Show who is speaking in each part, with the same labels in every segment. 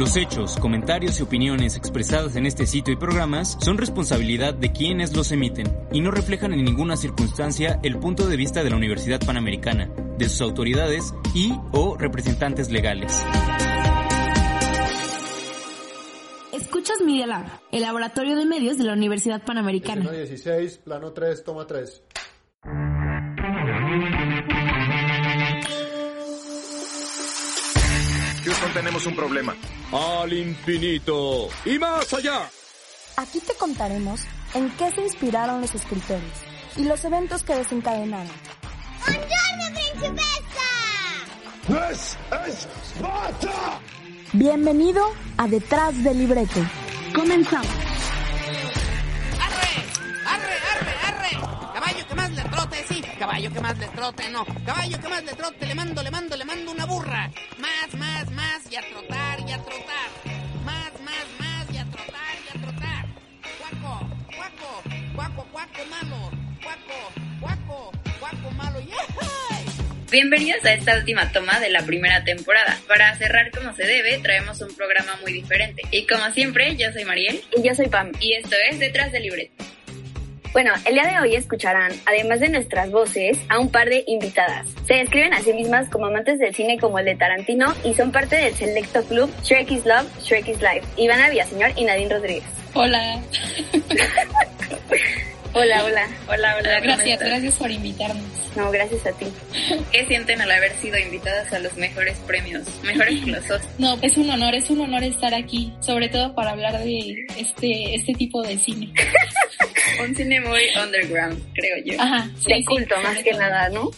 Speaker 1: Los hechos, comentarios y opiniones expresadas en este sitio y programas son responsabilidad de quienes los emiten y no reflejan en ninguna circunstancia el punto de vista de la Universidad Panamericana, de sus autoridades y o representantes legales.
Speaker 2: Escuchas Media Lab, el laboratorio de medios de la Universidad Panamericana.
Speaker 3: 16, plano 3, toma 3.
Speaker 4: Houston, tenemos un problema.
Speaker 5: Al infinito y más allá.
Speaker 6: Aquí te contaremos en qué se inspiraron los escritores y los eventos que desencadenaron.
Speaker 7: ¡Buongiorno, principessa!
Speaker 5: ¡Es Esparta!
Speaker 6: Bienvenido a Detrás del Libreto. Comenzamos.
Speaker 8: Sí. Caballo que más le trote, no. Caballo que más le trote, le mando, le mando, le mando una burra. Más, más, más, y a trotar, y a trotar. Más, más, más, y a trotar, y a trotar. Cuaco, cuaco, cuaco, cuaco malo. Cuaco, cuaco, cuaco malo. ¡Yay!
Speaker 9: Bienvenidos a esta última toma de la primera temporada. Para cerrar como se debe, traemos un programa muy diferente. Y como siempre, yo soy Mariel.
Speaker 10: Y yo soy Pam.
Speaker 9: Y esto es Detrás del Libreto.
Speaker 10: Bueno, el día de hoy escucharán, además de nuestras voces, a un par de invitadas. Se describen a sí mismas como amantes del cine como el de Tarantino y son parte del selecto club Shrek is Love, Shrek is Life. Ivana Villaseñor y Nadine Rodríguez.
Speaker 11: Hola.
Speaker 10: Hola, hola.
Speaker 9: Hola, hola.
Speaker 11: Gracias, gracias por invitarnos.
Speaker 10: No, gracias a ti.
Speaker 9: ¿Qué sienten al haber sido invitadas a los mejores premios? Mejores que los Oscars.
Speaker 11: No, es un honor, es un honor estar aquí, sobre todo para hablar de este, este tipo de cine.
Speaker 9: un cine muy underground, creo yo.
Speaker 11: Ajá,
Speaker 10: de sí, culto sí, más que nada, ¿no?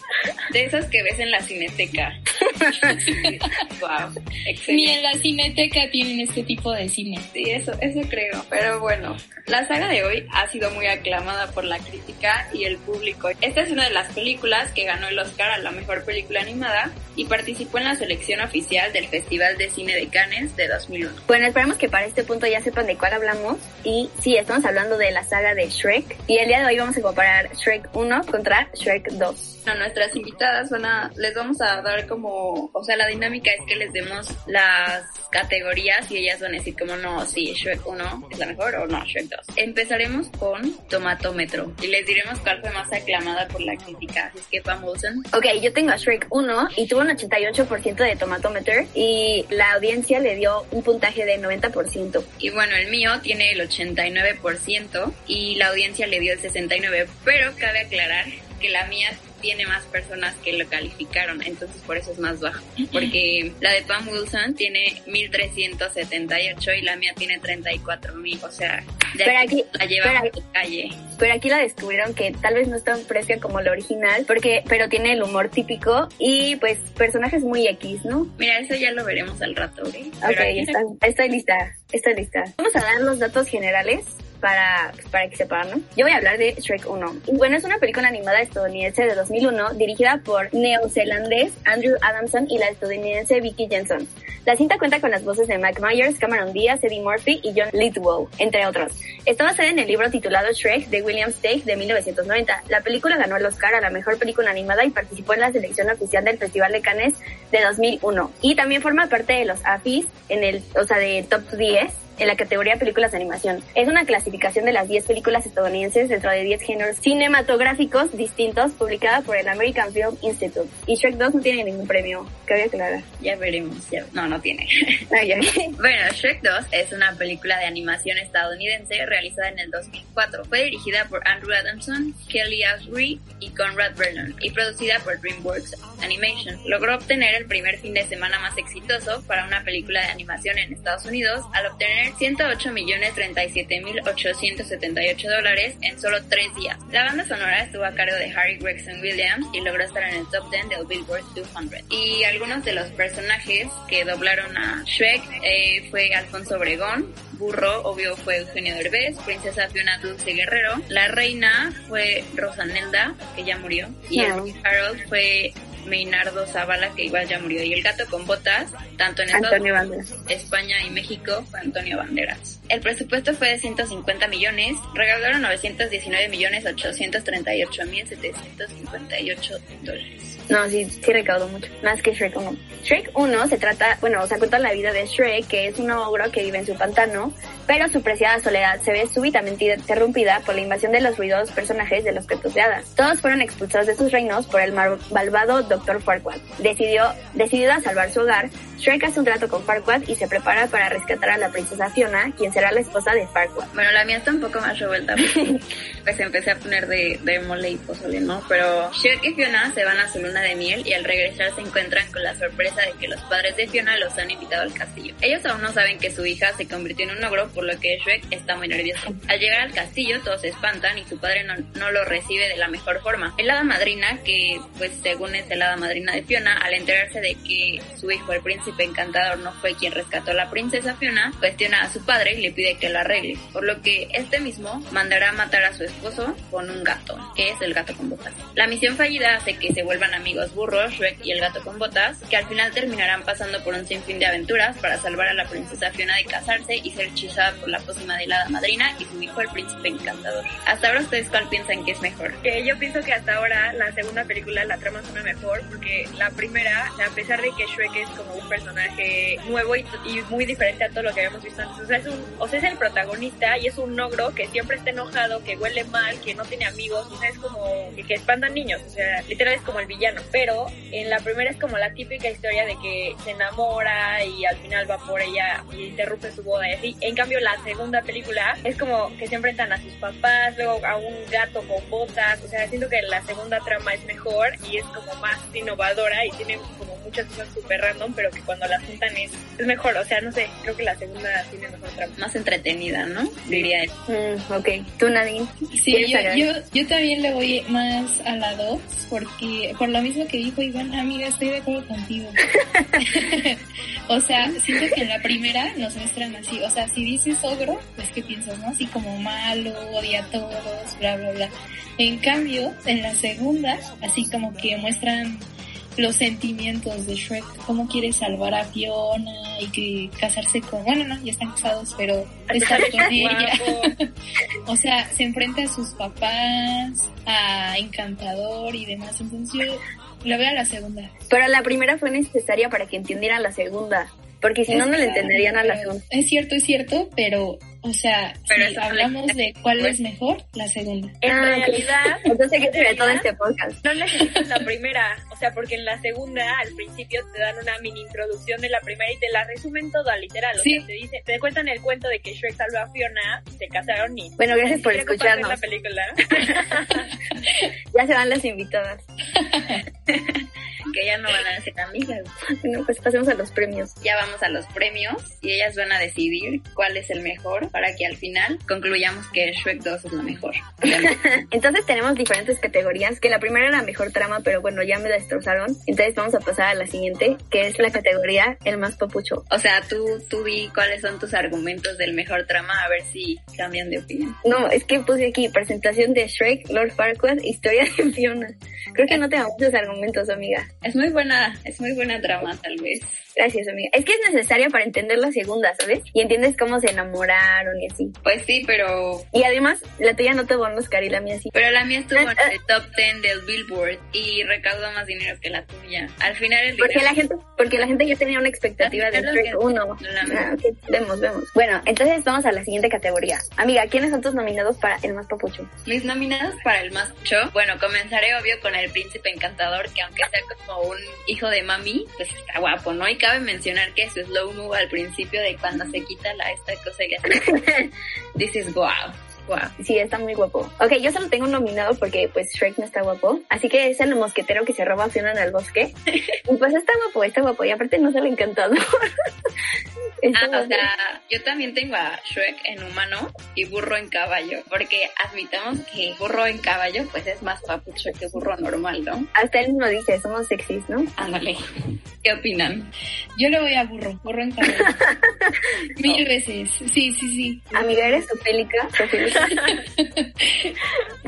Speaker 9: De esos que ves en la cineteca. wow, excelente.
Speaker 11: Ni en la cineteca tienen este tipo de cine.
Speaker 9: Sí, eso, eso creo. Pero bueno, la saga de hoy ha sido muy aclamada por la crítica y el público. Esta es una de las películas que ganó el Oscar a la mejor película animada y participó en la selección oficial del Festival de Cine de Cannes de 2001.
Speaker 10: Bueno, esperamos que para este punto ya sepan de cuál hablamos. Y sí, estamos hablando de la saga de Shrek. Y el día de hoy vamos a comparar Shrek 1 contra Shrek 2.
Speaker 9: No, nuestras invitadas van a, les vamos a dar como, o sea, la dinámica es que les demos las categorías y ellas van a decir como no, sí, Shrek 1 es la mejor o no, Shrek 2. Empezaremos con Tomatómetro y les diremos cuál fue más aclamada por la crítica. Así es que Pam Wilson.
Speaker 10: Ok, yo tengo a Shrek 1 y tuvo un 88% de Tomatometer y la audiencia le dio un puntaje de 90%.
Speaker 9: Y bueno, el mío tiene el 89% y la audiencia le dio el 69%, pero cabe aclarar que la mía tiene más personas que lo calificaron, entonces por eso es más bajo. Porque la de Pam Wilson tiene 1378 y la mía tiene 34.000, o sea, de
Speaker 10: pero
Speaker 9: aquí, la lleva a la calle.
Speaker 10: Pero aquí la descubrieron que tal vez no es tan fresca como la original, porque pero tiene el humor típico y pues personajes muy X, ¿no?
Speaker 9: Mira, eso ya lo veremos al rato, ¿eh?
Speaker 10: Ok, está, estoy lista, estoy lista. Vamos a dar los datos generales para, para que sepan, ¿no? Yo voy a hablar de Shrek 1. Y bueno, es una película animada estadounidense de 2001 dirigida por neozelandés Andrew Adamson y la estadounidense Vicky Jensen. La cinta cuenta con las voces de Mike Myers, Cameron Diaz, Eddie Murphy y John Lithgow, entre otros. Está basada en el libro titulado Shrek de William Steig de 1990. La película ganó el Oscar a la mejor película animada y participó en la selección oficial del Festival de Cannes de 2001. Y también forma parte de los AFIs en el, o sea, de Top 10 en la categoría películas de animación. Es una clasificación de las 10 películas estadounidenses dentro de 10 géneros cinematográficos distintos publicada por el American Film Institute. Y Shrek 2 no tiene ningún premio, cabe aclarar.
Speaker 9: Ya veremos, ya. No, no tiene. Bueno, Shrek 2 es una película de animación estadounidense realizada en el 2004. Fue dirigida por Andrew Adamson, Kelly Asbury y Conrad Vernon y producida por DreamWorks Animation. Logró obtener el primer fin de semana más exitoso para una película de animación en Estados Unidos al obtener 108.037.878 dólares en solo tres días. La banda sonora estuvo a cargo de Harry Gregson Williams y logró estar en el top 10 del Billboard 200. Y algunos de los personajes que doblaron a Shrek eh, fue Alfonso Obregón, Burro, obvio, fue Eugenio Derbez, Princesa Fiona Dulce Guerrero, la reina fue Rosanelda, que ya murió, y
Speaker 10: No.
Speaker 9: Harold fue Meinardo Zavala, que igual ya murió, y el gato con botas, tanto en Estados
Speaker 10: Antonio
Speaker 9: Unidos,
Speaker 10: Banderas.
Speaker 9: España y México, fue Antonio Banderas. El presupuesto fue de 150 millones, recaudaron 919 millones 838 mil 758 dólares.
Speaker 10: No, sí, sí recaudó mucho. Más que Shrek 1. Shrek 1 se trata, bueno, o sea, cuenta la vida de Shrek, que es un ogro que vive en su pantano, pero su preciada soledad se ve súbitamente interrumpida por la invasión de los ruidosos personajes de los cuentos de hadas. Todos fueron expulsados de sus reinos por el malvado Dr. Farquaad. Decidió, decidido a salvar su hogar, Shrek hace un trato con Farquaad y se prepara para rescatar a la princesa Fiona, quien será la esposa de Farquaad.
Speaker 9: Bueno, la mía está un poco más revuelta. porque, Pues empecé a poner de, de mole y pozole, ¿no? Pero Shrek y Fiona se van a su luna de miel y al regresar se encuentran con la sorpresa de que los padres de Fiona los han invitado al castillo. Ellos aún no saben que su hija se convirtió en un ogro, por lo que Shrek está muy nervioso. Al llegar al castillo todos se espantan y su padre no, no lo recibe de la mejor forma. El hada madrina, que pues según es el hada madrina de Fiona, al enterarse de que su hijo, el príncipe encantador, no fue quien rescató a la princesa Fiona, cuestiona a su padre y le pide que lo arregle, por lo que este mismo mandará a matar a su esposo con un gato, que es el gato con botas. La misión fallida hace que se vuelvan amigos burros, Shrek y el gato con botas, que al final terminarán pasando por un sinfín de aventuras para salvar a la princesa Fiona de casarse y ser hechizada por la pócima de la madrina y su hijo, el príncipe encantador. Hasta ahora ustedes cuál piensan que es mejor.
Speaker 12: Que yo pienso que hasta ahora la segunda película la trama suena mejor porque la primera, a pesar de que Shrek es como un personaje nuevo y, y muy diferente a todo lo que habíamos visto antes, o sea, es un, o sea, es el protagonista y es un ogro que siempre está enojado, que huele mal, que no tiene amigos, o sea, es como que, que niños, o sea, literal es como el villano. Pero en la primera es como la típica historia de que se enamora y al final va por ella y interrumpe su boda y así. En cambio, la segunda película es como que se enfrentan a sus papás, luego a un gato con botas, o sea, siento que la segunda trama es mejor y es como más innovadora y tiene como muchas cosas súper random, pero que cuando las juntan es, es mejor, o sea, no sé, creo que la segunda tiene mejor trama.
Speaker 9: Más entretenida, ¿no? Diría él.
Speaker 10: Mm, ok. ¿Tú, Nadine?
Speaker 11: Sí,
Speaker 10: ¿Quieres
Speaker 11: yo, yo, yo también le voy más a la 2 porque por lo mismo que dijo Iván, amiga, estoy de acuerdo contigo. o sea, siento que en la primera nos muestran así, o sea, si dices ogro, pues qué piensas, ¿no? Así como malo, odia a todos, bla, bla, bla. En cambio, en la segunda, así como que muestran los sentimientos de Shrek, cómo quiere salvar a Fiona y que casarse con, bueno, no, ya están casados, pero estar con ella. o sea, se enfrenta a sus papás, a Encantador y demás, entonces yo la veo a la segunda.
Speaker 10: Pero la primera fue necesaria para que entendieran la segunda. Porque si no, no le entenderían a la segunda.
Speaker 11: Es cierto, es cierto, pero, o sea,
Speaker 9: Pero
Speaker 11: si hablamos de cuál es mejor, la segunda.
Speaker 12: En
Speaker 10: Ah,
Speaker 12: realidad,
Speaker 10: Entonces, ¿qué te ve todo este podcast?
Speaker 12: No necesitas la primera, sea, porque en la segunda al principio te dan una mini introducción de la primera y te la resumen toda literal, o
Speaker 11: Sí.
Speaker 12: sea, te dicen, te cuentan el cuento de que Shrek salvó a Fiona, se casaron y
Speaker 10: Bueno, gracias por escucharnos.
Speaker 12: la película.
Speaker 10: Ya se van las invitadas.
Speaker 9: Que ya no van a ser amigas.
Speaker 10: Bueno, pues pasemos a los premios.
Speaker 9: Ya vamos a los premios y ellas van a decidir cuál es el mejor para que al final concluyamos que Shrek 2 es lo mejor.
Speaker 10: Entonces tenemos diferentes categorías, que la primera era mejor trama, pero bueno, ya me la destrozaron. Entonces vamos a pasar a la siguiente, que es la categoría el más papucho.
Speaker 9: O sea, tú, tú di cuáles son tus argumentos del mejor trama, a ver si cambian de opinión.
Speaker 10: No, es que puse aquí presentación de Shrek, Lord Farquaad, historia de Fiona. Creo que no tengo muchos argumentos, amiga.
Speaker 9: Es muy buena, es muy buena trama tal vez.
Speaker 10: Gracias, amiga. Es que es necesaria para entender la segunda, ¿sabes? Y entiendes cómo se enamoraron y así.
Speaker 9: Pues sí, pero
Speaker 10: Y además, la tuya no tuvo un Oscar y la mía sí.
Speaker 9: pero la mía estuvo en
Speaker 10: Ah, ah.
Speaker 9: el top 10 del Billboard y recaudó más dinero que la tuya. Al final el
Speaker 10: Porque
Speaker 9: dinero-
Speaker 10: la gente, porque la gente ya tenía una expectativa de Shrek
Speaker 9: lo que-
Speaker 10: 1.
Speaker 9: no la-
Speaker 10: Ah, Vemos, vemos. Bueno, entonces vamos a la siguiente categoría. Amiga, ¿quiénes son tus nominados para el más papucho?
Speaker 9: Mis nominados para el más mucho, bueno, comenzaré obvio con el príncipe encantador, que aunque sea como un hijo de mami, pues está guapo, ¿no? Y cabe mencionar que su slow mo al principio de cuando se quita la esta cosa y le hace, dices, wow, wow.
Speaker 10: Sí, está muy guapo. Ok, yo solo tengo un nominado porque pues Shrek no está guapo. Así que es el mosquetero que se roba a Fiona en el bosque. Y pues está guapo, está guapo. Y aparte no sale encantador. Está
Speaker 9: Ah, o sea, yo también tengo a Shrek en humano y burro en caballo, porque admitamos que burro en caballo pues es más papucho que burro normal, ¿no?
Speaker 10: Hasta él mismo dice, somos sexys, ¿no?
Speaker 9: Ándale, ¿qué opinan?
Speaker 11: Yo le voy a burro, burro en caballo. Mil veces. Sí, sí, sí.
Speaker 10: Amiga, ¿eres sofílica?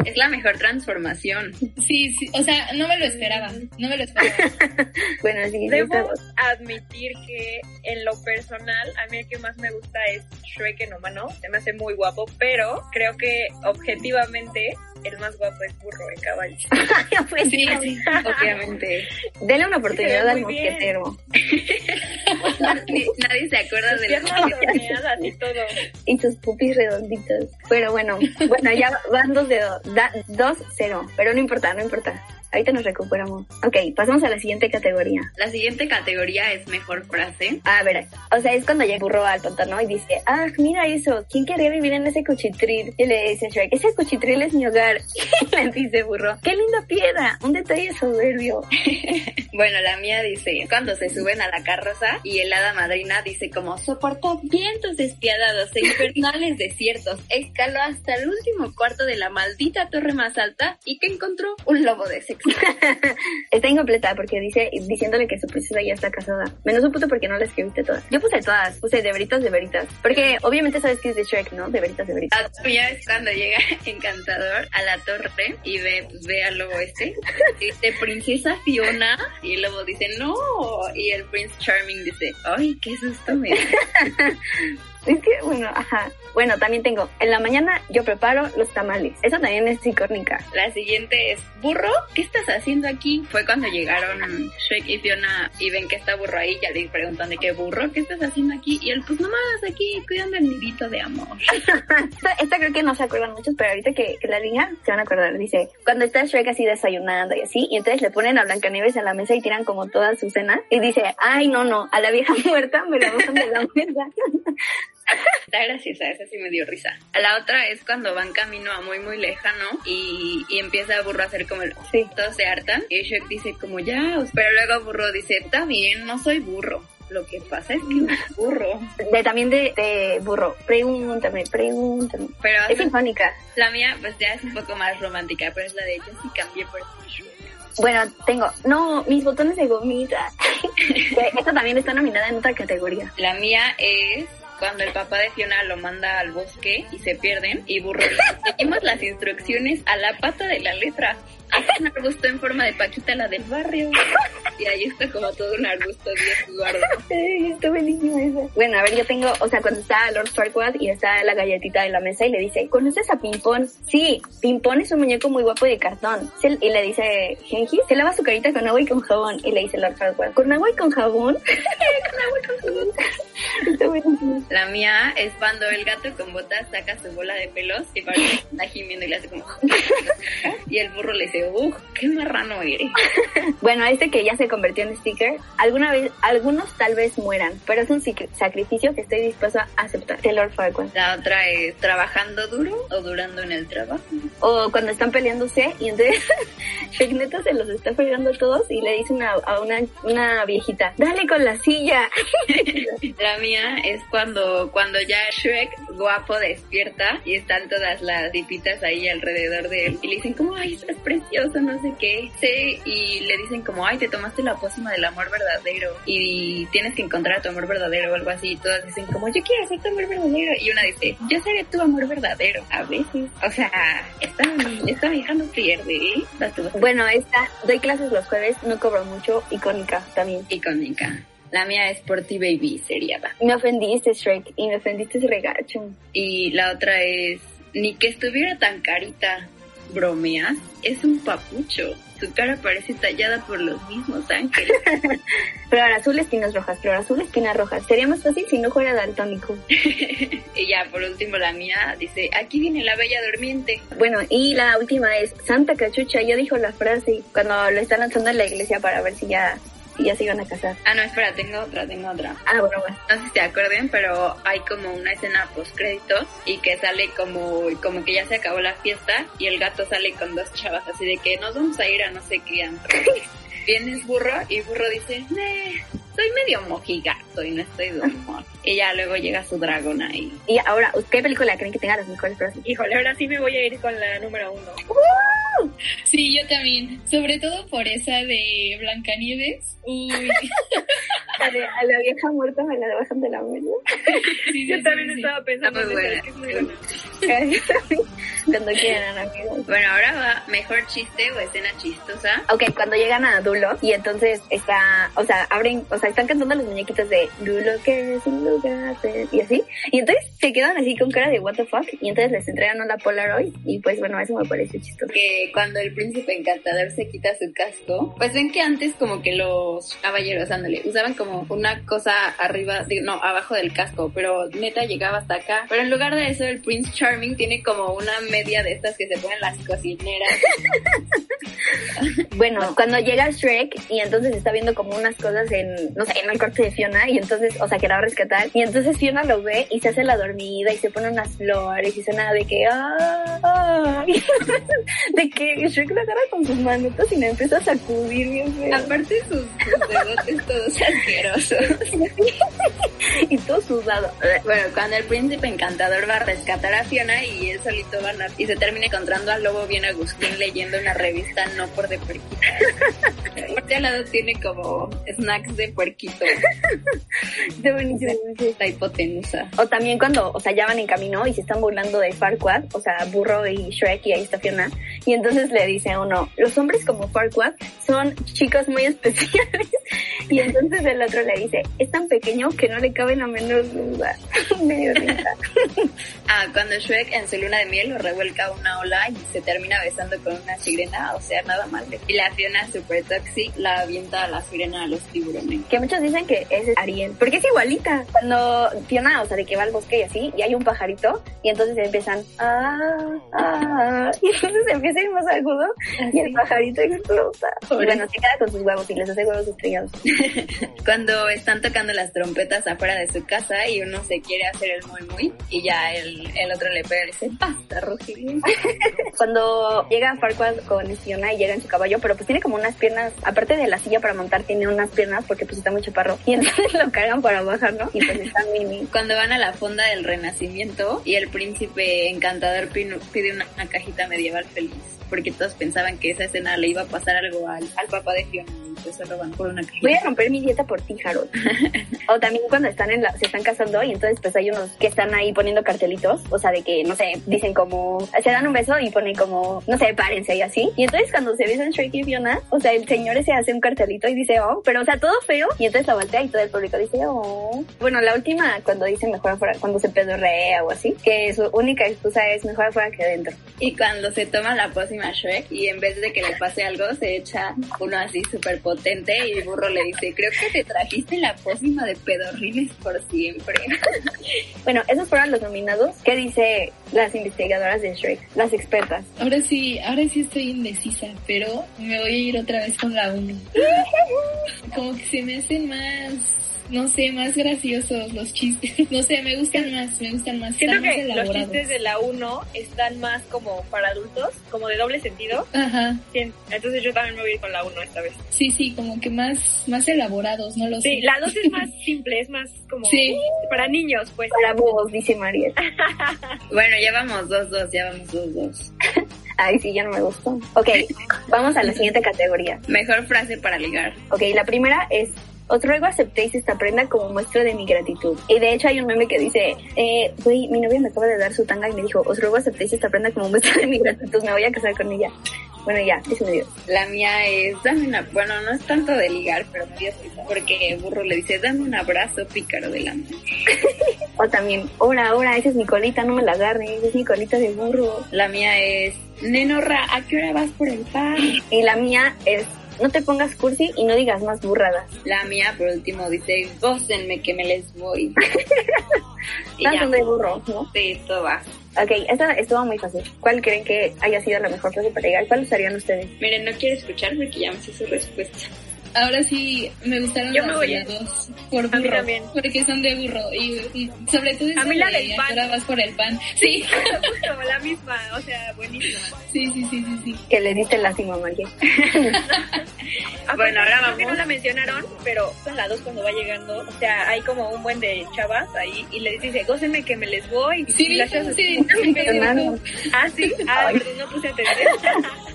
Speaker 9: Es la mejor transformación.
Speaker 11: Sí, sí. O sea, no me lo esperaba. No me lo esperaba.
Speaker 10: bueno, sí,
Speaker 12: Debo admitir que en lo personal, a mí el que más me gusta es Shrek en humano. Se me hace muy guapo, pero creo que objetivamente el más guapo es Burro en caballo.
Speaker 10: Pues
Speaker 11: Sí, sí.
Speaker 9: Obviamente.
Speaker 10: Denle una oportunidad al mosquetero.
Speaker 9: Nadie, nadie se acuerda
Speaker 12: Sus
Speaker 9: de
Speaker 12: piernas y todo.
Speaker 10: Y sus pupis redonditos. Pero bueno, bueno, ya van dos de dos, da- dos cero. Pero no importa, no importa. Ahorita nos recuperamos. Ok, pasamos a la siguiente categoría.
Speaker 9: La siguiente categoría es mejor frase.
Speaker 10: A ver, o sea, es cuando llega el burro al pantano y dice, ah, mira eso, ¿quién querría vivir en ese cuchitril? Y le dice Shrek, ese cuchitril es mi hogar. Y le dice burro, qué linda piedra, un detalle soberbio.
Speaker 9: Bueno, la mía dice, cuando se suben a la carroza y el hada madrina dice como, soportó vientos despiadados e infernales desiertos, escaló hasta el último cuarto de la maldita torre más alta y que encontró un lobo de sexo.
Speaker 10: Está incompleta porque dice, diciéndole que su princesa ya está casada. Menos un punto porque no la escribiste todas. Yo puse todas, puse de veritas, de veritas. Porque obviamente sabes que es de Shrek, ¿no? De veritas, de veritas.
Speaker 9: La mía es cuando llega Encantador a la torre y ve, ve al lobo este. Dice, princesa Fiona. Y el lobo dice, no. Y el Prince Charming dice, ay, qué susto me dio".
Speaker 10: Es que, bueno, ajá. Bueno, también tengo, en la mañana yo preparo los tamales. Eso también es icónica.
Speaker 9: La siguiente es, burro, ¿qué estás haciendo aquí? Fue cuando llegaron Shrek y Fiona y ven que está burro ahí, ya le preguntan de qué burro, ¿qué estás haciendo aquí? Y él, pues nomás aquí cuidando el nidito de amor.
Speaker 10: esta, esta creo que no se acuerdan muchos, pero ahorita que, que la diga, se van a acordar. Dice, cuando está Shrek así desayunando y así, y entonces le ponen a Blancanieves en la mesa y tiran como toda su cena, y dice, ay, no, no, a la vieja muerta me la bajan de la mesa.
Speaker 9: Está graciosa, esa sí me dio risa. La otra es cuando van camino a muy muy lejano y, y empieza Burro a hacer como el...
Speaker 10: Sí.
Speaker 9: Todos se hartan y Shrek dice como ya, pero luego Burro dice, está bien, no soy burro. Lo que pasa es que burro.
Speaker 10: De, también de, de burro, pregúntame, pregúntame.
Speaker 9: Pero
Speaker 10: Es sinfónica.
Speaker 9: la mía pues ya es un poco más romántica, pero es la de yo sí cambié por.
Speaker 10: Bueno, tengo, no, mis botones de gomita. Esta también está nominada en otra categoría.
Speaker 9: La mía es cuando el papá de Fiona lo manda al bosque y se pierden y Burro seguimos las instrucciones a la pata de la letra. Un arbusto en forma de Paquita, la del barrio. Y ahí está como todo un arbusto bien guardo.
Speaker 10: Ay, está buenísima esa. Bueno, a ver, yo tengo, o sea, cuando está Lord Farquaad y está la galletita en la mesa y le dice, ¿conoces a Pimpón? Sí, Pimpón es un muñeco muy guapo de cartón. Y le dice Genji, se lava su carita con agua y con jabón. Y le dice Lord Farquaad, ¿con agua y con jabón? con agua y con jabón. está buenísimo.
Speaker 9: La mía es cuando el gato con botas saca su bola de pelos y parece que está gimiendo y le hace como... y el burro le dice, ¡uh, qué marrano eres!
Speaker 10: Bueno, este que ya se convirtió en sticker, alguna vez, algunos tal vez mueran, pero es un sacrificio que estoy dispuesto a aceptar. Farquaad.
Speaker 9: La otra es trabajando duro o durando en el trabajo.
Speaker 10: O cuando están peleándose y entonces neta se los está fregando a todos y le dice una, a una, una viejita, dale con la silla.
Speaker 9: La mía es cuando, cuando ya Shrek guapo despierta y están todas las tipitas ahí alrededor de él y le dicen como, ay, estás precioso, no sé qué. Sí, y le dicen como, ay, te tomaste la pócima del amor verdadero y tienes que encontrar a tu amor verdadero o algo así. Y todas dicen como, yo quiero ser tu amor verdadero. Y una dice, yo seré tu amor verdadero. A veces. O sea, esta, esta vieja no pierde, ¿eh?
Speaker 10: Bueno, esta, doy clases los jueves, no cobro mucho, icónica también.
Speaker 9: icónica. La mía es por ti, baby, seriada.
Speaker 10: Me ofendiste, Shrek, y me ofendiste ese regacho.
Speaker 9: Y la otra es, ni que estuviera tan carita. Bromeas, es un papucho. Su cara parece tallada por los mismos ángeles.
Speaker 10: Flor azul, espinas rojas, flor azul, espinas rojas. Sería más fácil si no fuera daltónico.
Speaker 9: y ya, por último, la mía dice, aquí viene la bella durmiente.
Speaker 10: Bueno, y la última es, Santa Cachucha ya dijo la frase cuando lo están lanzando en la iglesia para ver si ya y ya se iban a casar.
Speaker 9: Ah, no, espera, tengo otra, tengo otra.
Speaker 10: Ah, bueno, bueno.
Speaker 9: No sé si se acuerden, pero hay como una escena post créditos y que sale como, como que ya se acabó la fiesta y el gato sale con dos chavas así de que nos vamos a ir a no sé qué antro. Vienes burro y burro dice, nee, soy medio mojigato y no estoy de humor. y ya luego llega su dragón ahí.
Speaker 10: Y ahora, ¿qué película creen que tenga las mejores frases?
Speaker 12: Híjole, ahora sí me voy a ir con la número uno.
Speaker 11: Sí, yo también. Sobre todo por esa de Blancanieves. Uy.
Speaker 10: a, la vieja muerta me la bajan de la mesa.
Speaker 12: Sí, yo también estaba pensando en eso, que es muy buena.
Speaker 10: cuando quieran, amigos.
Speaker 9: Bueno, ahora va mejor chiste o escena chistosa.
Speaker 10: Ok, cuando llegan a Dulo y entonces está, o sea, abren, o sea, están cantando los muñequitos de Dulo que es un lugar y así. Y entonces se quedan así con cara de what the fuck y entonces les entregan una Polaroid y pues bueno, eso me parece chistoso.
Speaker 9: Que cuando el príncipe encantador se quita su casco, pues ven que antes como que los caballeros, ándale, usaban como una cosa arriba, no, abajo del casco, pero neta llegaba hasta acá. Pero en lugar de eso, el Prince Charming tiene como una media de estas que se ponen las cocineras.
Speaker 10: bueno, cuando llega Shrek y entonces está viendo como unas cosas en, no sé, en el corte de Fiona y entonces, o sea, que la va a rescatar y entonces Fiona lo ve y se hace la dormida y se pone unas flores y suena de que, ah, ah de que Shrek la agarra con sus manitos y le empieza a sacudir bien feo.
Speaker 9: Aparte sus, sus dedotes todos asquerosos.
Speaker 10: y todo sudado.
Speaker 9: Bueno, cuando el príncipe encantador va a rescatar a Fiona y él solito va a y se termina encontrando al lobo bien Agustín leyendo una revista no por de puerquito. Este al lado tiene como snacks de puerquito.
Speaker 10: De buenísimo.
Speaker 9: La hipotenusa.
Speaker 10: O también cuando, o sea, ya van en camino y se están burlando de Farquaad, o sea, Burro y Shrek y ahí está Fiona. Y entonces le dice uno, los hombres como Farquaad son chicos muy especiales. Y entonces el otro le dice, es tan pequeño que no le caben a menos duda. Medio risa.
Speaker 9: ah, cuando Shrek en su luna de miel lo revuelca una ola y se termina besando con una sirena, o sea, nada mal. Y la Fiona super toxic la avienta a la sirena a los tiburones.
Speaker 10: Que muchos dicen que es Ariel, porque es igualita. Cuando Fiona, o sea, de que va al bosque y así, y hay un pajarito, y entonces empiezan, ah, ah, y entonces empieza ir más agudo, y el pajarito explota. Y bueno, se queda con sus huevos y les hace huevos estrellados.
Speaker 9: Cuando están tocando las trompetas afuera de su casa y uno se quiere hacer el muy muy, y ya el, el otro le pega y dice, basta, Rogelio.
Speaker 10: Cuando llega Farquaad con Fiona y llega en su caballo, pero pues tiene como unas piernas, aparte de la silla para montar, tiene unas piernas porque pues está muy chaparro. Y entonces lo cargan para bajarlo y pues está mini.
Speaker 9: Cuando van a la fonda del renacimiento y el príncipe encantador pide una, una cajita medieval feliz porque todos pensaban que esa escena le iba a pasar algo al, al papá de Fiona y pues se roban por una cajita.
Speaker 10: Voy a romper mi dieta por ti, Harold. o también cuando están en la, se están casando y entonces pues hay unos que están ahí poniendo cartelitos, o sea, de que, no sé, dicen como, se dan un beso y ponen como, no sé, párense y así. Y entonces cuando se besan Shrek y Fiona, o sea, el señor se hace un cartelito y dice, oh, pero o sea, todo feo. Y entonces la voltea y todo el público dice, oh. Bueno, la última, cuando dicen mejor afuera, cuando se pedorrea o así, que su única excusa es mejor afuera que adentro.
Speaker 9: Y cuando se toma la pócima Shrek y en vez de que le pase algo, se echa uno así súper potente y el burro le dice, creo que te trajiste la pócima de pedorrines por siempre.
Speaker 10: bueno, esos fueron los nominados. ¿Qué dice las investigadoras de Shrek? Las expertas.
Speaker 11: Ahora sí, ahora sí estoy indecisa, pero me voy a ir otra vez con la 1. Como que se me hacen más no sé, más graciosos los chistes. No sé, me gustan más, me gustan más.
Speaker 12: Siento
Speaker 11: más
Speaker 12: que
Speaker 11: elaborados.
Speaker 12: los chistes de la 1 están más como para adultos, como de doble sentido.
Speaker 11: Ajá.
Speaker 12: Sí, entonces yo también me voy a ir con la 1 esta vez.
Speaker 11: Sí, sí, como que más, más elaborados, no lo sé.
Speaker 12: Sí, la 2 es más simple, es más como
Speaker 11: Sí.
Speaker 12: para niños, pues.
Speaker 10: Para vos, dice Mariel.
Speaker 9: Bueno, ya vamos dos, dos, ya vamos dos, dos.
Speaker 10: Ay, sí, ya no me gustó. Ok, vamos a la siguiente categoría.
Speaker 9: Mejor frase para ligar.
Speaker 10: Ok, la primera es os ruego aceptéis esta prenda como muestra de mi gratitud. Y de hecho hay un meme que dice, eh, güey, mi novia me acaba de dar su tanga y me dijo, os ruego aceptéis esta prenda como muestra de mi gratitud, me voy a casar con ella. Bueno, ya, eso me dio.
Speaker 9: La mía es, dame una, bueno, no es tanto de ligar, pero me dio risa, porque burro le dice, dame un abrazo pícaro del amor.
Speaker 10: O también, hora, hora, esa es mi colita, no me la agarre, esa es mi colita de burro.
Speaker 9: La mía es, Nenorra, ¿a qué hora vas por el pan?
Speaker 10: Y la mía es, no te pongas cursi y no digas más burradas.
Speaker 9: La mía, por último, dice, gócenme que me les voy.
Speaker 10: ya. de burro, ¿no?
Speaker 9: Sí, todo va.
Speaker 10: Ok, esta estuvo muy fácil. ¿Cuál creen que haya sido la mejor frase para llegar? ¿Cuál usarían ustedes?
Speaker 9: Miren, no quiero escuchar porque ya me sé su respuesta.
Speaker 11: Ahora sí, me gustaron
Speaker 12: Yo
Speaker 11: las
Speaker 12: me voy
Speaker 11: de dos. Por burro.
Speaker 12: también.
Speaker 11: Porque son de burro. Y, y sobre todo esa
Speaker 12: A mí la
Speaker 11: de
Speaker 12: del pan.
Speaker 11: ahora vas por el pan. Sí.
Speaker 12: Justo, la misma, o sea, buenísima.
Speaker 11: Sí, sí, sí, sí, sí.
Speaker 10: Que le diste lástima, María.
Speaker 9: Bueno, ahora
Speaker 12: Creo que no
Speaker 9: vamos.
Speaker 12: la mencionaron, pero son las dos cuando va llegando. O sea, hay como un buen de chavas ahí y le dice, gócenme que me les voy.
Speaker 11: Sí,
Speaker 12: y las
Speaker 11: dijo,
Speaker 12: chavas
Speaker 11: sí,
Speaker 12: así,
Speaker 11: sí,
Speaker 12: "No,
Speaker 11: sí,
Speaker 12: Ah, sí. Ah,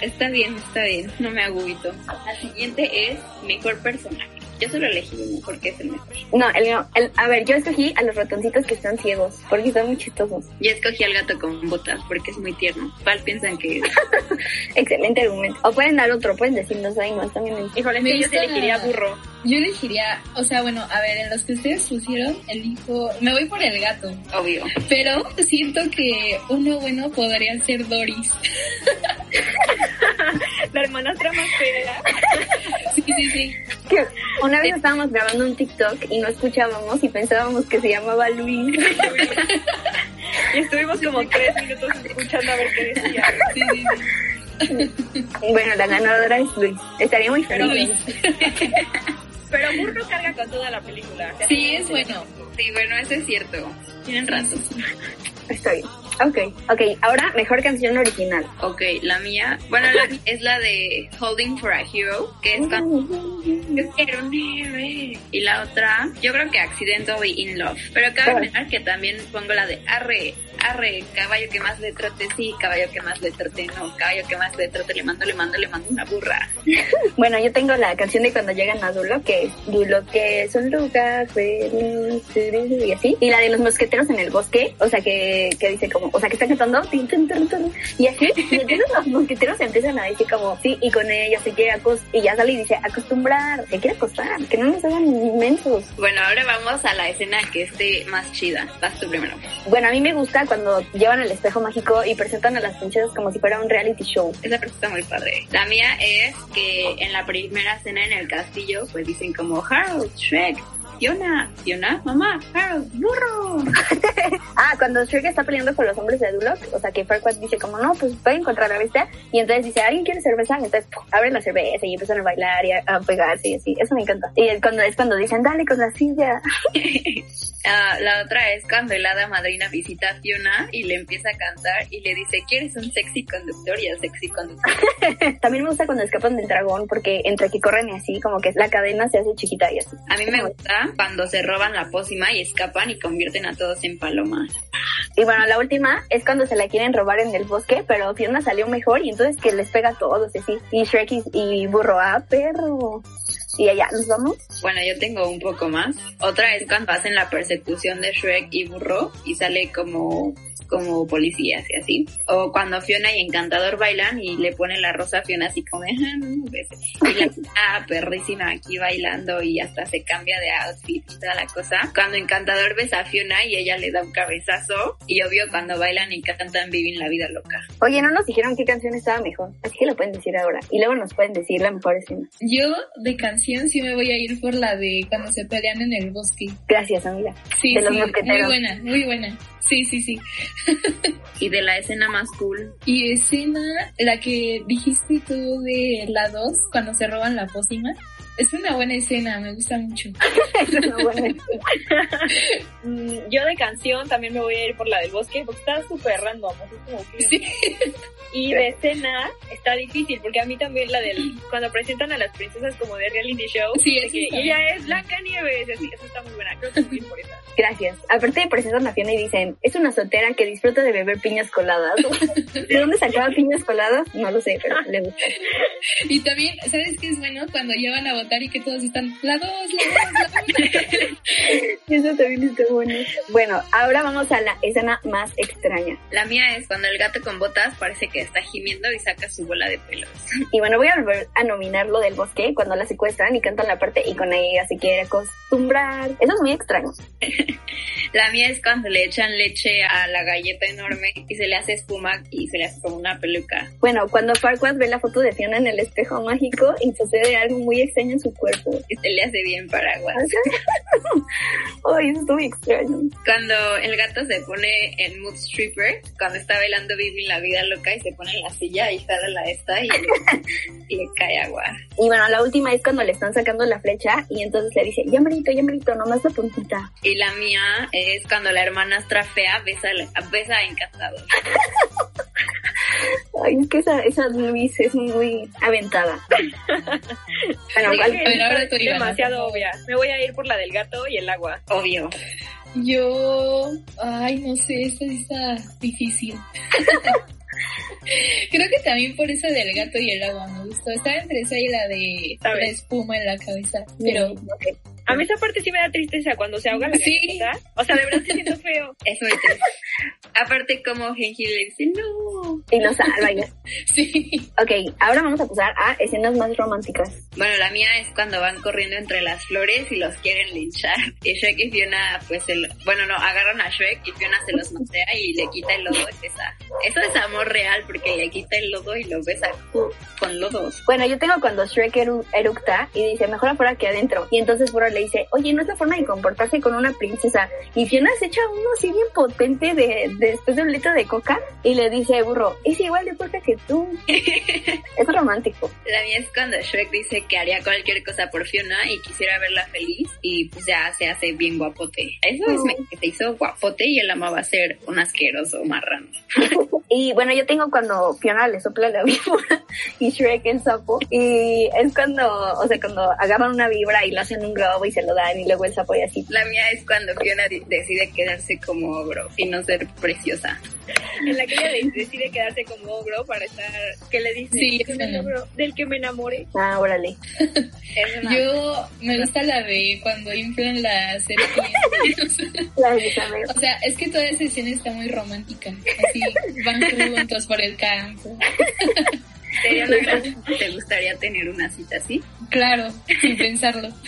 Speaker 9: Está bien, está bien, no me agüito. La siguiente es mejor personaje. Yo solo elegí uno porque es el mejor.
Speaker 10: No, el, mío- el- a ver, yo escogí a los ratoncitos que están ciegos, porque están muy chistosos.
Speaker 9: Yo escogí al gato con botas porque es muy tierno. ¿Cuál piensan que es?
Speaker 10: Excelente argumento. O pueden dar otro, pueden decirnos ahí más también.
Speaker 12: Híjole, es que yo elegiría burro.
Speaker 11: Yo elegiría, o sea, bueno, a ver, en los que ustedes pusieron, elijo, me voy por el gato.
Speaker 9: Obvio.
Speaker 11: Pero siento que uno bueno podría ser Doris.
Speaker 12: La hermanastra más fea.
Speaker 11: Sí, sí, sí.
Speaker 10: Que una vez estábamos grabando un TikTok y no escuchábamos y pensábamos que se llamaba Luis.
Speaker 12: Y estuvimos como tres minutos escuchando a ver qué decía.
Speaker 11: Sí, sí, sí.
Speaker 10: Bueno, la ganadora es Luis. Estaría muy
Speaker 12: Pero,
Speaker 10: feliz.
Speaker 12: pero burro carga con toda la película.
Speaker 11: Sí, es bueno.
Speaker 9: Sí, bueno, eso es cierto. Tienen razón.
Speaker 10: Está bien. Ok, ok. Ahora, mejor canción original.
Speaker 9: Ok, la mía, bueno, la es la de Holding for a Hero, que es cuando yo quiero un héroe. Y la otra, yo creo que Accidentally in Love. Pero cabe mencionar que también pongo la de Arre, Arre, caballo que más le trote, sí, caballo que más le trote, no, caballo que más le trote, le mando, le mando, le mando una burra.
Speaker 10: Bueno, yo tengo la canción de cuando llegan a Dulo, que es Dulo, que es un lugar feliz, y así. Y la de los mosqueteros en el bosque, o sea, que, que dice como, o sea, que está cantando, y así. Y entonces los mosqueteros empiezan a decir como, sí, y con ella se quiere acostar, y ya sale y dice, acostumbrar, se quiere acostar, que no nos hagan inmensos.
Speaker 9: Bueno, ahora vamos a la escena que esté más chida. Vas tú primero.
Speaker 10: Bueno, a mí me gusta cuando llevan el espejo mágico y presentan a las princesas como si fuera un reality show.
Speaker 9: Esa está muy padre. La mía es que en la primera escena en el castillo, pues dicen como Harold, Shrek, Fiona, Fiona, mamá, Harold, burro.
Speaker 10: Ah, cuando Shrek está peleando con los hombres de Duloc, o sea que Farquaad dice como, no, pues voy a encontrar la bestia, y entonces dice, ¿alguien quiere cerveza? Y entonces ¡pum! abren la cerveza y empiezan a bailar y a, a pegarse y así, eso me encanta. Y es cuando, es cuando dicen, dale con la silla.
Speaker 9: Ah, la otra es cuando el hada madrina visita a Fiona y le empieza a cantar y le dice, ¿quieres un sexy conductor? Y el sexy conductor.
Speaker 10: También me gusta cuando escapan del dragón, porque entre que corren y así, como que la cadena se hace chiquita y así.
Speaker 9: A mí me gusta cuando se roban la pócima y escapan y convierten a todos en palomas.
Speaker 10: Y bueno, la última es cuando se la quieren robar en el bosque, pero Fiona salió mejor y entonces que les pega a todos, así. Y Shrek y, y Burro, ah, perro. Y allá, ¿nos vamos?
Speaker 9: Bueno, yo tengo un poco más. Otra es cuando hacen la persecución de Shrek y Burro y sale como como policías y así. O cuando Fiona y Encantador bailan y le ponen la rosa a Fiona así como, "Ah, no me beses". y la ah, perrísima aquí bailando y hasta se cambia de outfit y toda la cosa. Cuando Encantador besa a Fiona y ella le da un cabezazo y obvio cuando bailan y cantan Vivin la vida loca.
Speaker 10: Oye, no nos dijeron qué canción estaba mejor, así que lo pueden decir ahora. Y luego nos pueden decir la mejor escena.
Speaker 11: Yo de canción sí me voy a ir por la de cuando se pelean en el bosque.
Speaker 10: Gracias, amiga.
Speaker 11: Sí,
Speaker 10: de los
Speaker 11: sí,
Speaker 10: mosqueteros.
Speaker 11: muy buena, muy buena. Sí, sí, sí.
Speaker 9: Y de la escena más cool.
Speaker 11: Y escena, la que dijiste tú de la 2, cuando se roban la pócima. Es una buena escena, me gusta mucho.
Speaker 10: es una buena
Speaker 12: Mm, yo de canción también me voy a ir por la del bosque porque está súper random. así como que- Y de escena está difícil porque a mí también la del cuando presentan a las princesas como de reality show.
Speaker 11: Sí,
Speaker 12: de
Speaker 11: eso
Speaker 12: que ella es Blanca Nieves, así, eso está muy buena. Creo que ir por esa.
Speaker 10: Gracias. Aparte presentan a Fiona y dicen, es una soltera que disfruta de beber piñas coladas. ¿De dónde sacaba piñas coladas? No lo sé, pero le gusta.
Speaker 11: Y también, ¿sabes qué es bueno? Cuando ya van a y que todos están la dos, la dos, la dos.
Speaker 10: Eso también está bueno. Bueno, ahora vamos a la escena más extraña.
Speaker 9: La mía es cuando el gato con botas parece que está gimiendo y saca su bola de pelos.
Speaker 10: Y bueno, voy a volver a nominar lo del bosque cuando la secuestran y cantan la parte y con ella se quiere acostumbrar. Eso es muy extraño.
Speaker 9: La mía es cuando le echan leche a la galleta enorme y se le hace espuma y se le hace como una peluca.
Speaker 10: Bueno, cuando Farquaad ve la foto de Fiona en el espejo mágico y sucede algo muy extraño en su cuerpo.
Speaker 9: Y se le hace bien paraguas.
Speaker 10: Ay, eso es muy extraño.
Speaker 9: Cuando el gato se pone en mood stripper, cuando está bailando Vivi la vida loca y se pone en la silla y jala la esta y le, y le cae agua.
Speaker 10: Y bueno, la última es cuando le están sacando la flecha y entonces le dice, ya merito, ya merito, nomás la puntita.
Speaker 9: Y la mía es cuando la hermanastra fea besa, besa a Encantador.
Speaker 10: Ay, es que esa, esa Luis es muy aventada.
Speaker 12: bueno,
Speaker 11: Sí,
Speaker 12: ¿cuál-
Speaker 11: pero ahora tú, Ivana,
Speaker 12: demasiado obvia. Me voy a ir por la del gato y el agua.
Speaker 9: Obvio.
Speaker 11: Yo, ay, no sé, esta sí está difícil. Creo que también por eso del gato y el agua me gustó. Estaba entre esa y la de la espuma en la cabeza. Pero
Speaker 12: A mí esa parte sí me da tristeza cuando se ahoga la
Speaker 11: Sí.
Speaker 12: O sea, de verdad se siento feo.
Speaker 9: Es muy triste. Aparte como Genji le dice, no.
Speaker 10: Y lo salva
Speaker 11: sí.
Speaker 10: Ok, ahora vamos a pasar a escenas más románticas.
Speaker 9: Bueno, la mía es cuando van corriendo entre las flores y los quieren linchar. Y Shrek y Fiona, pues, el, bueno, no, agarran a Shrek y Fiona se los matea y le quita el lodo y besa. Eso es amor real porque le quita el lodo y lo besa con lodos.
Speaker 10: Bueno, yo tengo cuando Shrek eru- eructa y dice, mejor afuera que adentro. Y entonces Burro le dice, oye, no es la forma de comportarse con una princesa. Y Fiona se echa uno así bien potente de, de- después de un litro de coca y le dice, Burro, es igual de fuerte que tú. es romántico.
Speaker 9: La mía es cuando Shrek dice que haría cualquier cosa por Fiona y quisiera verla feliz y pues ya se hace bien guapote. Eso es que se hizo guapote y él amaba ser un asqueroso marrano.
Speaker 10: Y bueno, yo tengo cuando Fiona le sopla la víbora y Shrek el sapo. Y es cuando, o sea, cuando agarran una víbora y lo hacen un globo y se lo dan y luego el sapo y así.
Speaker 9: La mía es cuando Fiona decide quedarse como ogro y no ser preciosa.
Speaker 12: En la que ella de- decide quedarse como ogro para estar... ¿Qué le dice?
Speaker 11: Sí,
Speaker 12: Que
Speaker 11: esa
Speaker 12: el
Speaker 11: no.
Speaker 12: ogro del que me enamore.
Speaker 10: Ah, órale.
Speaker 9: Es una-
Speaker 11: Yo me gusta la de cuando inflan la serpiente.
Speaker 10: La de Isabel.
Speaker 11: o sea, es que toda esa escena está muy romántica. Así van juntos por el campo.
Speaker 9: Sería una gran- ¿Te gustaría tener una cita así?
Speaker 11: Claro, sin pensarlo.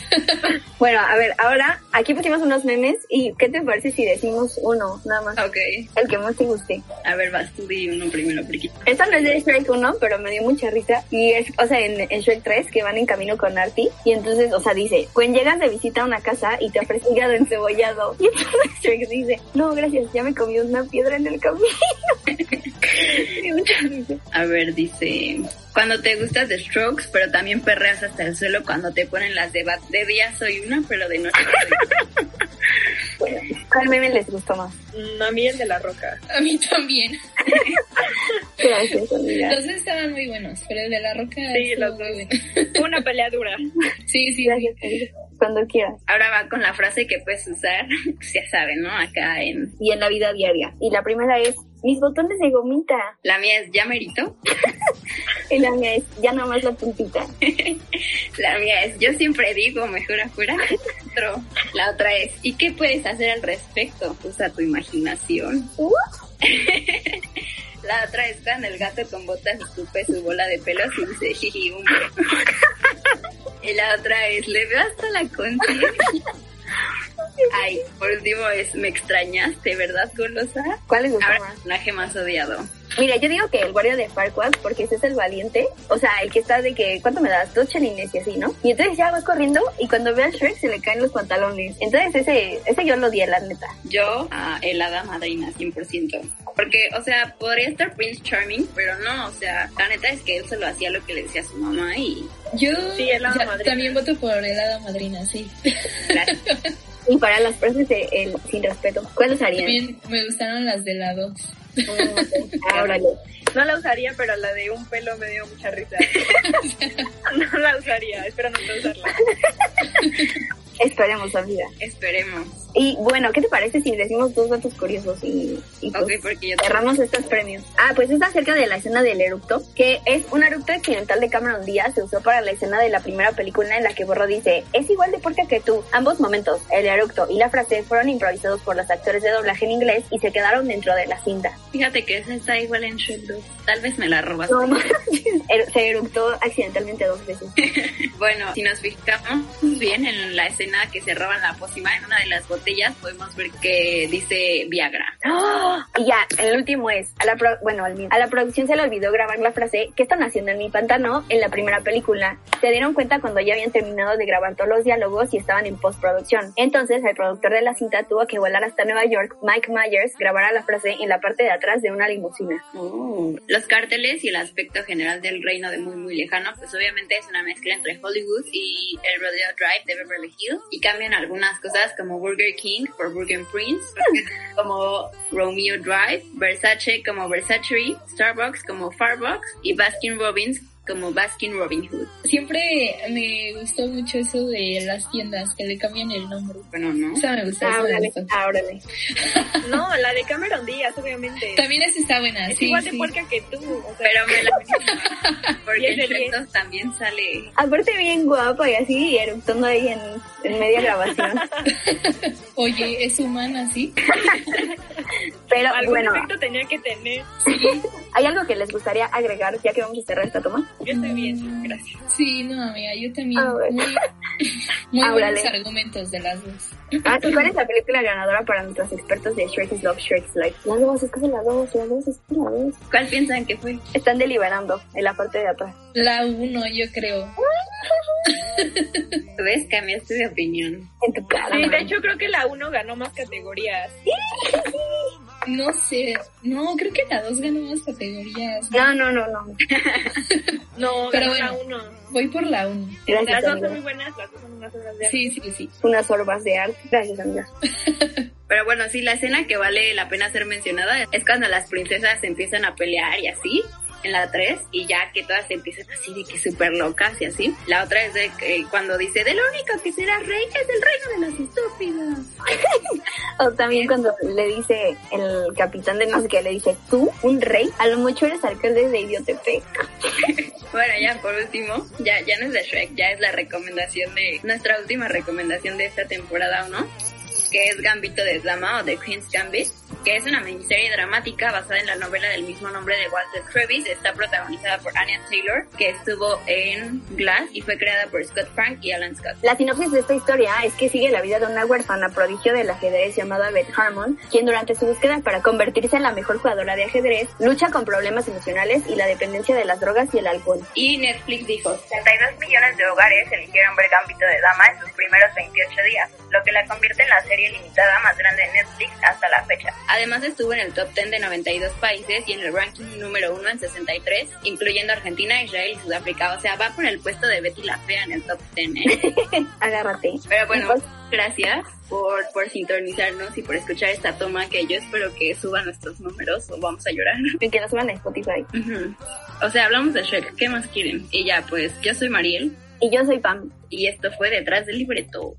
Speaker 10: Bueno, a ver, ahora aquí pusimos unos memes y ¿qué te parece si decimos uno nada más?
Speaker 9: Ok.
Speaker 10: El que más te guste.
Speaker 9: A ver, vas tú di uno primero, porque
Speaker 10: Esta no es de Shrek 1, pero me dio mucha risa. Y es, o sea, en, en Shrek 3, que van en camino con Artie. Y entonces, o sea, dice, cuando llegas de visita a una casa y te ofrecen hígado encebollado. Y entonces Shrek dice, no, gracias, ya me comí una piedra en el camino. Me dio mucha risa.
Speaker 9: A ver, dice, cuando te gustas de Strokes, pero también perreas hasta el suelo cuando te ponen las de Bat. De día soy una, pero de noche soy.
Speaker 10: Bueno, ¿cuál meme les gustó más?
Speaker 12: Mm, A mí el de la roca.
Speaker 11: A mí también.
Speaker 10: Gracias, amiga.
Speaker 11: Los dos estaban muy buenos, pero el de la roca
Speaker 12: Sí, los dos. una pelea dura.
Speaker 11: Sí, sí.
Speaker 10: Gracias. Cuando quieras.
Speaker 9: Ahora va con la frase que puedes usar, pues ya saben, ¿no? Acá en...
Speaker 10: Y en la vida diaria. Y la primera es, mis botones de gomita.
Speaker 9: La mía es, ¿ya merito?
Speaker 10: Y la mía es, ya nada más la puntita.
Speaker 9: La mía es, yo siempre digo, mejor afuera. La otra es, ¿y qué puedes hacer al respecto? Usa tu imaginación. La otra es cuando el gato con botas escupe su bola de pelos y dice, jiji, hombre. Y la otra es, le veo hasta la conciencia. Ay, por último es, me extrañaste, ¿verdad, golosa?
Speaker 10: ¿Cuál
Speaker 9: Ahora,
Speaker 10: más?
Speaker 9: personaje más odiado.
Speaker 10: Mira, yo digo que el guardia de Farquaad, porque ese es el valiente, o sea, el que está de que, ¿cuánto me das? Dos chelines y así, ¿no? Y entonces ya va corriendo y cuando ve a Shrek se le caen los pantalones. Entonces ese, ese yo lo odié, la neta.
Speaker 9: Yo, a el hada madrina, 100%. Porque, o sea, podría estar Prince Charming, pero no, o sea, la neta es que él solo hacía lo que le decía a su mamá y...
Speaker 11: Yo
Speaker 12: Sí, el hada
Speaker 11: o sea,
Speaker 12: madrina.
Speaker 11: también voto por el hada madrina, sí.
Speaker 10: Y para las frases de el sin respeto, ¿cuáles harían?
Speaker 11: También me gustaron las de la 2.
Speaker 10: Ah, órale.
Speaker 12: No la usaría, pero la de un pelo me dio mucha risa. no la usaría, espero nunca usarla.
Speaker 10: Esperemos, amiga.
Speaker 9: Esperemos.
Speaker 10: Y bueno, ¿qué te parece si decimos dos datos curiosos y, y pues,
Speaker 9: Ok, porque yo
Speaker 10: cerramos estos premios? Ah, pues es acerca de la escena del eructo, que es un eructo accidental de Cameron Díaz, se usó para la escena de la primera película en la que Borro dice, es igual de puerca que tú. Ambos momentos, el eructo y la frase, fueron improvisados por los actores de doblaje en inglés y se quedaron dentro de la cinta.
Speaker 9: Fíjate que esa está igual en Shrek 2. Tal vez me la robaste.
Speaker 10: No. Er- se eructó accidentalmente dos veces.
Speaker 9: Bueno, si nos fijamos bien en la escena que se roban la pócima en una de las botellas, podemos ver que dice Viagra.
Speaker 10: Y ya, el último es, a la pro- bueno, a la producción se le olvidó grabar la frase ¿Qué están haciendo en mi pantano? en la primera película. Se dieron cuenta cuando ya habían terminado de grabar todos los diálogos y estaban en postproducción. Entonces, el productor de la cinta tuvo que volar hasta Nueva York, Mike Myers, grabara la frase en la parte de atrás de una limusina.
Speaker 9: Los carteles y el aspecto general del reino de muy muy lejano, pues obviamente es una mezcla entre Hollywood y el Rodeo Drive de Beverly Hills y cambian algunas cosas como Burger King por Burger Prince, como Romeo Drive, Versace como Versace, Starbucks como Farbox y Baskin Robbins como Baskin Robin Hood.
Speaker 11: Siempre me gustó mucho eso de las tiendas, que le cambian el nombre.
Speaker 9: Bueno, ¿no?
Speaker 11: O sea, me gusta, eso me
Speaker 10: Ábrale,
Speaker 11: gusta.
Speaker 10: ábrale.
Speaker 12: No, la de Cameron Díaz, obviamente.
Speaker 11: También esa está buena,
Speaker 12: es
Speaker 11: sí,
Speaker 12: igual de
Speaker 11: sí.
Speaker 12: puerca que tú. O sea,
Speaker 9: Pero me la porque en
Speaker 12: de.
Speaker 9: 2 también sale
Speaker 10: Aparte bien guapa y así, y eructando ahí en, en media grabación.
Speaker 11: Oye, es humana, ¿sí?
Speaker 10: Pero
Speaker 12: algún
Speaker 10: bueno,
Speaker 12: efecto tenía que tener.
Speaker 10: ¿hay algo que les gustaría agregar ya que vamos a cerrar esta toma?
Speaker 12: Yo estoy bien, gracias.
Speaker 11: Sí, no, amiga, yo también.
Speaker 10: Ah.
Speaker 11: Muy, muy
Speaker 10: Ábrale.
Speaker 11: buenos argumentos de las dos.
Speaker 10: Ah, ¿y ¿Cuál es la película ganadora para nuestros expertos de Shrek is Love, Shrek's Life? Las dos, es que las dos, las dos, es que las dos.
Speaker 9: ¿Cuál piensan que fue?
Speaker 10: Están deliberando en la parte de atrás.
Speaker 11: La uno, yo creo.
Speaker 9: ¿Tú ves? Cambiaste de opinión.
Speaker 10: En tu cara.
Speaker 12: Sí, de hecho creo que la 1 ganó más categorías.
Speaker 11: No sé, no, creo que la dos ganó más categorías.
Speaker 10: No, no, no, no.
Speaker 12: No,
Speaker 11: Pero
Speaker 12: ganó la
Speaker 11: bueno.
Speaker 12: 1.
Speaker 11: Voy por la uno.
Speaker 10: Gracias,
Speaker 12: Las dos
Speaker 10: amiga.
Speaker 12: son muy buenas, las dos son unas obras de arte.
Speaker 11: Sí, sí, sí.
Speaker 10: Unas sorbas de arte. Gracias, amiga.
Speaker 9: Pero bueno, sí, la escena que vale la pena ser mencionada es cuando las princesas empiezan a pelear y así, en la 3, y ya que todas empiezan así de que súper locas y así. La otra es de que cuando dice, de lo único que será rey es el reino de los estúpidos.
Speaker 10: O también cuando le dice el capitán de no sé qué, le dice, tú, un rey, a lo mucho eres alcalde de Idiotepec.
Speaker 9: Bueno, ya por último, ya, ya no es de Shrek, ya es la recomendación de, nuestra última recomendación de esta temporada 1, que es Gambito de Dama o The Queen's Gambit, que es una miniserie dramática basada en la novela del mismo nombre de Walter Travis. Está protagonizada por Anya Taylor, que estuvo en Glass y fue creada por Scott Frank y Alan Scott.
Speaker 10: La sinopsis de esta historia es que sigue la vida de una huérfana prodigio del ajedrez llamada Beth Harmon, quien durante su búsqueda para convertirse en la mejor jugadora de ajedrez, lucha con problemas emocionales y la dependencia de las drogas y el alcohol.
Speaker 9: Y Netflix dijo,
Speaker 13: 62 millones de hogares eligieron ver Gambito de Dama en sus primeros 28 días, lo que la convierte en la serie limitada más grande de Netflix hasta la fecha.
Speaker 9: Además estuvo en el top 10 de 92 países y en el ranking número 1 en 63, incluyendo Argentina, Israel y Sudáfrica. O sea, va por el puesto de Betty la Fea en el top 10. ¿eh?
Speaker 10: Agárrate.
Speaker 9: Pero bueno, gracias por, por sintonizarnos y por escuchar esta toma que yo espero que suba nuestros números o vamos a llorar.
Speaker 10: Y que nos suban a Spotify.
Speaker 9: Ujú. O sea, hablamos de Shrek, ¿qué más quieren? Y ya, pues yo soy Mariel
Speaker 10: Y yo soy Pam.
Speaker 9: y esto fue Detrás del Libreto.